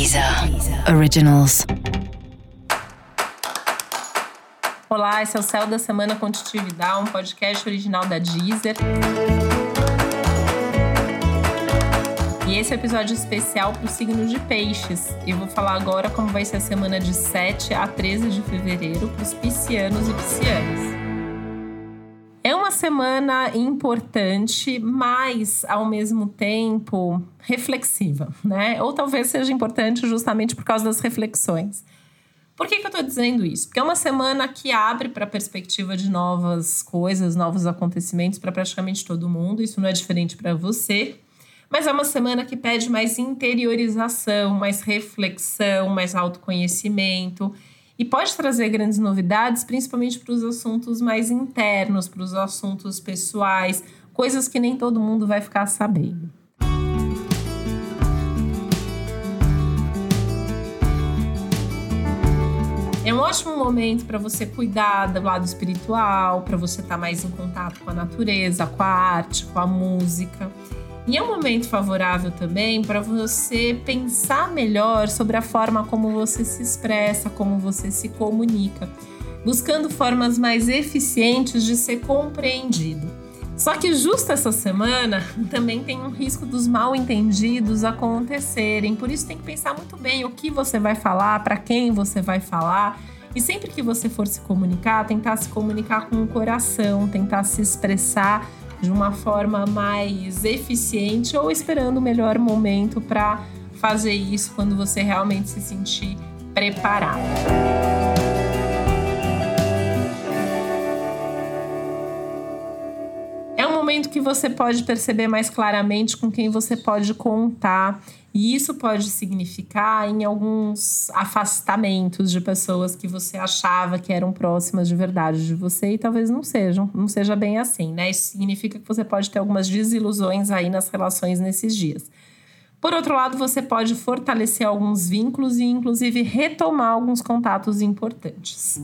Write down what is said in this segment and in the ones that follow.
Deezer Originals. Olá, esse é o Céu da Semana Contitividade, um podcast original da Deezer. E esse é um episódio especial para o signo de Peixes. Eu vou falar agora como vai ser a semana de 7 a 13 de fevereiro para os piscianos e piscianas. É uma semana importante, mas ao mesmo tempo reflexiva, né? Ou talvez seja importante justamente por causa das reflexões. Por que, que eu estou dizendo isso? Porque é uma semana que abre para a perspectiva de novas coisas, novos acontecimentos para praticamente todo mundo. Isso não é diferente para você. Mas é uma semana que pede mais interiorização, mais reflexão, mais autoconhecimento e pode trazer grandes novidades, principalmente para os assuntos mais internos, para os assuntos pessoais, coisas que nem todo mundo vai ficar sabendo. É um ótimo momento para você cuidar do lado espiritual, para você estar tá mais em contato com a natureza, com a arte, com a música. E é um momento favorável também para você pensar melhor sobre a forma como você se expressa, como você se comunica, buscando formas mais eficientes de ser compreendido. Só que justo essa semana também tem um risco dos mal entendidos acontecerem, por isso tem que pensar muito bem o que você vai falar, para quem você vai falar. E sempre que você for se comunicar, tentar se comunicar com o coração, tentar se expressar de uma forma mais eficiente ou esperando o melhor momento para fazer isso quando você realmente se sentir preparado. Momento que você pode perceber mais claramente com quem você pode contar e isso pode significar em alguns afastamentos de pessoas que você achava que eram próximas de verdade de você e talvez não sejam, não seja bem assim, né? Isso significa que você pode ter algumas desilusões aí nas relações nesses dias. Por outro lado, você pode fortalecer alguns vínculos e inclusive retomar alguns contatos importantes.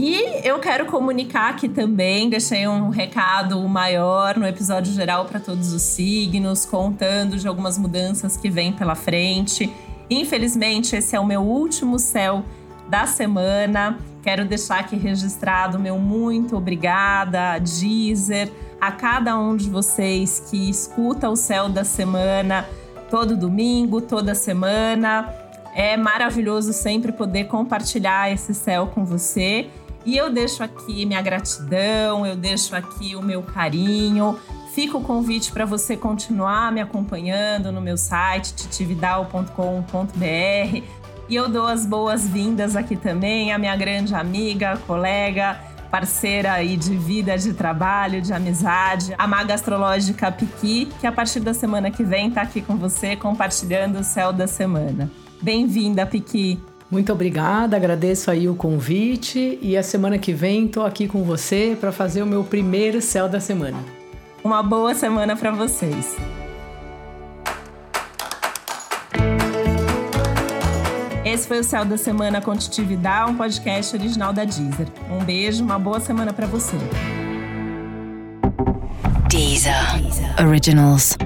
E eu quero comunicar aqui também, deixei um recado maior no episódio geral para todos os signos, contando de algumas mudanças que vêm pela frente. Infelizmente, esse é o meu último céu da semana. Quero deixar aqui registrado meu muito obrigada a Deezer, a cada um de vocês que escuta o céu da semana todo domingo, toda semana. É maravilhoso sempre poder compartilhar esse céu com você. E eu deixo aqui minha gratidão, eu deixo aqui o meu carinho. Fica o convite para você continuar me acompanhando no meu site titividal.com.br. E eu dou as boas-vindas aqui também à minha grande amiga, colega, parceira aí de vida, de trabalho, de amizade, a maga astrológica Piqui, que a partir da semana que vem está aqui com você compartilhando o céu da semana. Bem-vinda, Piqui! Muito obrigada, agradeço aí o convite e a semana que vem estou aqui com você para fazer o meu primeiro céu da semana. Uma boa semana para vocês. Esse foi o Céu da Semana Contitividade, um podcast original da Deezer. Um beijo, uma boa semana para você. Deezer. Deezer. Originals.